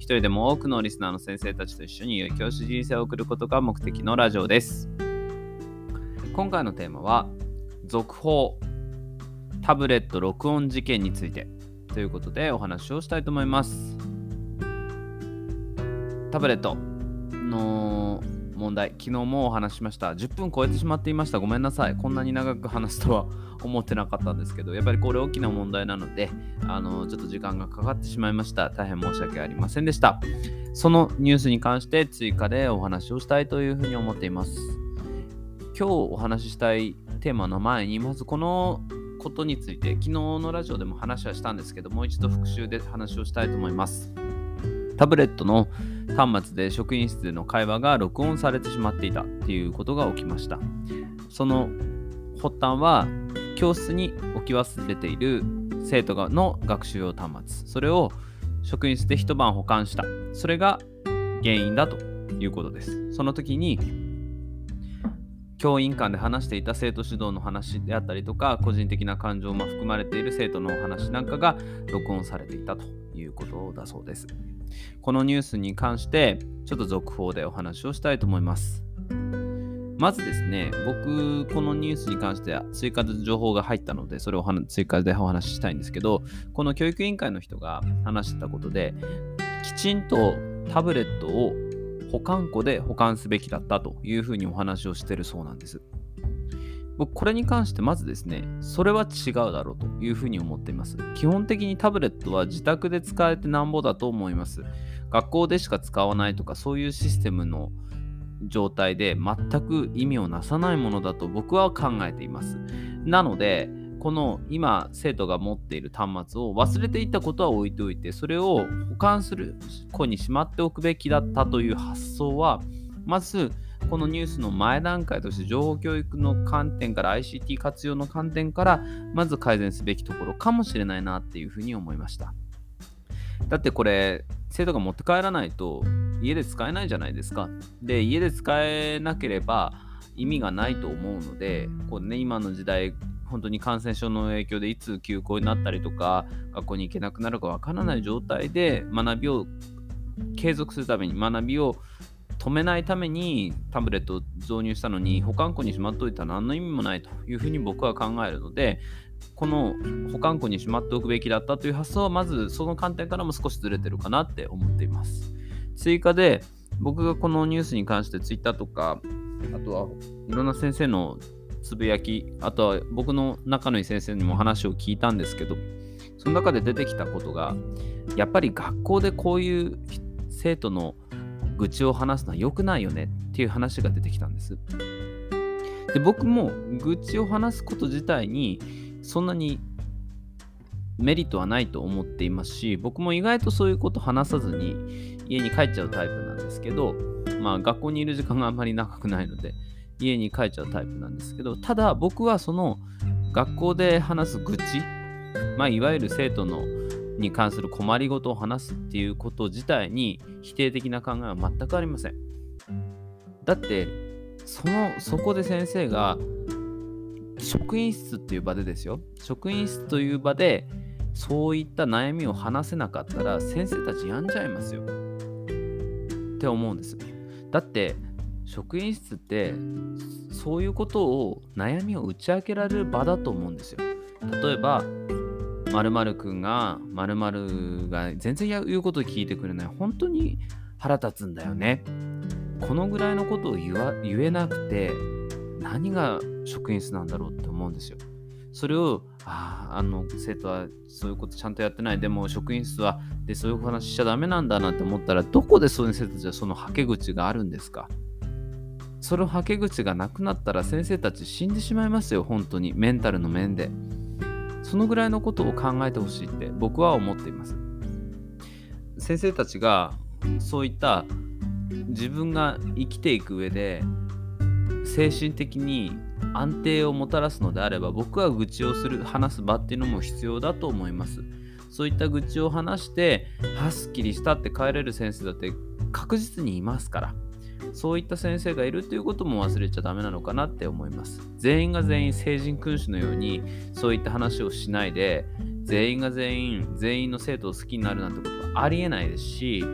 一人でも多くのリスナーの先生たちと一緒に良い教師人生を送ることが目的のラジオです。今回のテーマは、続報、タブレット録音事件についてということでお話をしたいと思います。タブレットの問題、昨日もお話しました。10分超えてしまっていました。ごめんなさい。こんなに長く話すとは思ってなかったんですけど、やっぱりこれ大きな問題なので、あのちょっと時間がかかってしまいました。大変申し訳ありませんでした。そのニュースに関して追加でお話をしたいというふうに思っています。今日お話ししたいテーマの前に、まずこのことについて、昨日のラジオでも話はしたんですけど、もう一度復習で話をしたいと思います。タブレットの端末で職員室での会話が録音されてしまっていたっていうことが起きました。その発端は教室に置き忘れている生徒の学習用端末。それを職員室で一晩保管した。それが原因だということです。その時に教員間で話していた生徒指導の話であったりとか個人的な感情も含まれている生徒のお話なんかが録音されていたということだそうです。このニュースに関してちょっと続報でお話をしたいと思います。まずですね、僕、このニュースに関しては追加で情報が入ったので、それを追加でお話ししたいんですけど、この教育委員会の人が話してたことで、きちんとタブレットを保管庫で保管すべきだったというふうにお話をしてるそうなんです。僕、これに関してまずですね、それは違うだろうというふうに思っています。基本的にタブレットは自宅で使えてなんぼだと思います。学校でしか使わないとか、そういうシステムの状態で全く意味をなさないものだと僕は考えています。なので、この今生徒が持っている端末を忘れていたことは置いておいてそれを保管する子にしまっておくべきだったという発想はまずこのニュースの前段階として情報教育の観点から ICT 活用の観点からまず改善すべきところかもしれないなっていうふうに思いましただってこれ生徒が持って帰らないと家で使えないじゃないですか。で、家で使えなければ意味がないと思うので、こうね、今の時代、本当に感染症の影響でいつ休校になったりとか、学校に行けなくなるかわからない状態で学びを継続するために、学びを止めないためにタブレットを導入したのに保管庫にしまっておいたら何の意味もないというふうに僕は考えるのでこの保管庫にしまっておくべきだったという発想はまずその観点からも少しずれてるかなって思っています。追加で僕がこのニュースに関して Twitter とかあとはいろんな先生のつぶやきあとは僕の仲のいい先生にも話を聞いたんですけどその中で出てきたことがやっぱり学校でこういう生徒の愚痴を話すのは良くないよねっていう話が出てきたんです。で僕も愚痴を話すこと自体にそんなにメリットはないと思っていますし僕も意外とそういうこと話さずに家に帰っちゃうタイプなんですけどまあ学校にいる時間があんまり長くないので家に帰っちゃうタイプなんですけどただ僕はその学校で話す愚痴まあいわゆる生徒のに関する困りごとを話すっていうこと自体に否定的な考えは全くありません。だってそのそこで先生が職員室っていう場でですよ。職員室という場でそういった悩みを話せなかったら先生たち病んじゃいますよ。って思うんです。だって職員室ってそういうことを悩みを打ち明けられる場だと思うんですよ。例えば〇〇くんが〇〇が全然言うことを聞いてくれない。本当に腹立つんだよね。このぐらいのことを言わ言えなくて何が職員室なんだろうって思うんですよ。それをああの生徒はそういうことちゃんとやってない。でも職員室はでそういう話しちゃダメなんだなって思ったらどこでそういう生徒たちはそのはけ口があるんですか？そのはけ口がなくなったら先生たち死んでしまいますよ本当に。メンタルの面で。そのぐらいのことを考えてほしいって僕は思っています。先生たちがそういった自分が生きていく上で精神的に安定をもたらすのであれば僕は愚痴をする話す場っていうのも必要だと思います。そういった愚痴を話してはすっきりしたって帰れる先生だって確実にいますからそういった先生がいるということも忘れちゃダメなのかなって思います全員が全員成人君主のようにそういった話をしないで全員が全員全員の生徒を好きになるなんてことはありえないですし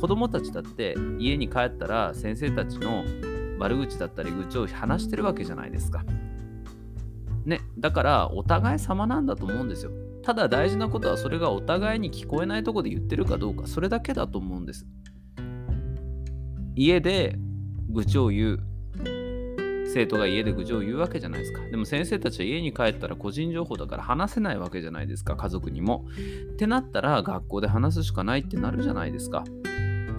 子供たちだって家に帰ったら先生たちの悪口だったり愚痴を話してるわけじゃないですか。ね、だからお互い様なんだと思うんですよ。ただ大事なことはそれがお互いに聞こえないとこで言ってるかどうか、それだけだと思うんです。家で愚痴を言う。生徒が家で愚痴を言うわけじゃないですか。でも先生たちは家に帰ったら個人情報だから話せないわけじゃないですか、家族にも。ってなったら学校で話すしかないってなるじゃないですか。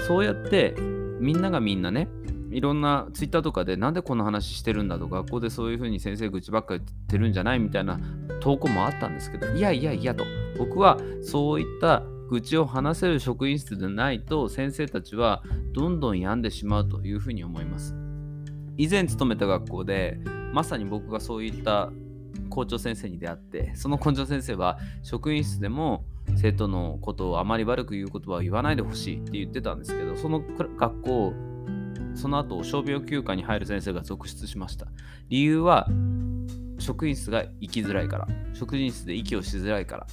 そうやってみんながみんなね、いろんなツイッターとかでなんでこんな話してるんだと学校でそういうふうに先生愚痴ばっか言ってるんじゃないみたいな投稿もあったんですけどいやいやいやと僕はそういった愚痴を話せる職員室でないと先生たちはどんどん病んでしまうというふうに思います。以前勤めた学校でまさに僕がそういった校長先生に出会ってその校長先生は職員室でも生徒のことをあまり悪く言う言葉を言わないでほしいって言ってたんですけどその学校その後傷病休暇に入る先生が続出しました。理由は職員室が生きづらいから職員室で息をしづらいから。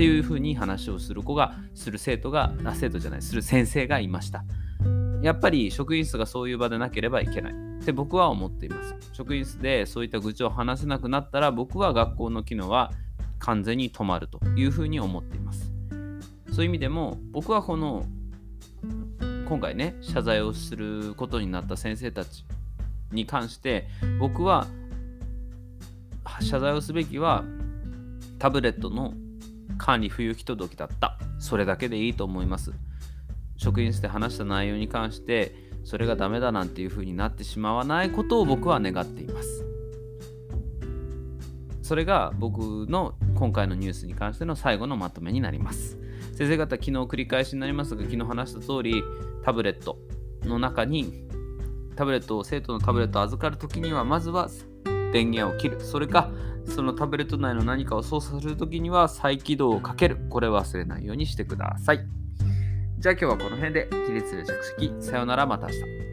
っていうふうに話をする子がする生徒があ生徒じゃないする先生がいました。やっぱり職員室がそういう場でなければいけない。って僕は思っています。職員室でそういった愚痴を話せなくなったら僕は学校の機能は完全に止まるというふうに思っています。そういう意味でも僕はこの今回ね謝罪をすることになった先生たちに関して僕は謝罪をすべきはタブレットの管理不行き届きだった。それだけでいいと思います。職員室で話した内容に関してそれがダメだなんていう風になってしまわないことを僕は願っています。それが僕の今回のニュースに関しての最後のまとめになります。先生方、昨日繰り返しになりますが、昨日話した通り、タブレットの中に、タブレットを、生徒のタブレットを預かるときには、まずは電源を切る。それか、そのタブレット内の何かを操作するときには再起動をかける。これ忘れないようにしてください。じゃあ今日はこの辺で起立で着席。さよならまた明日。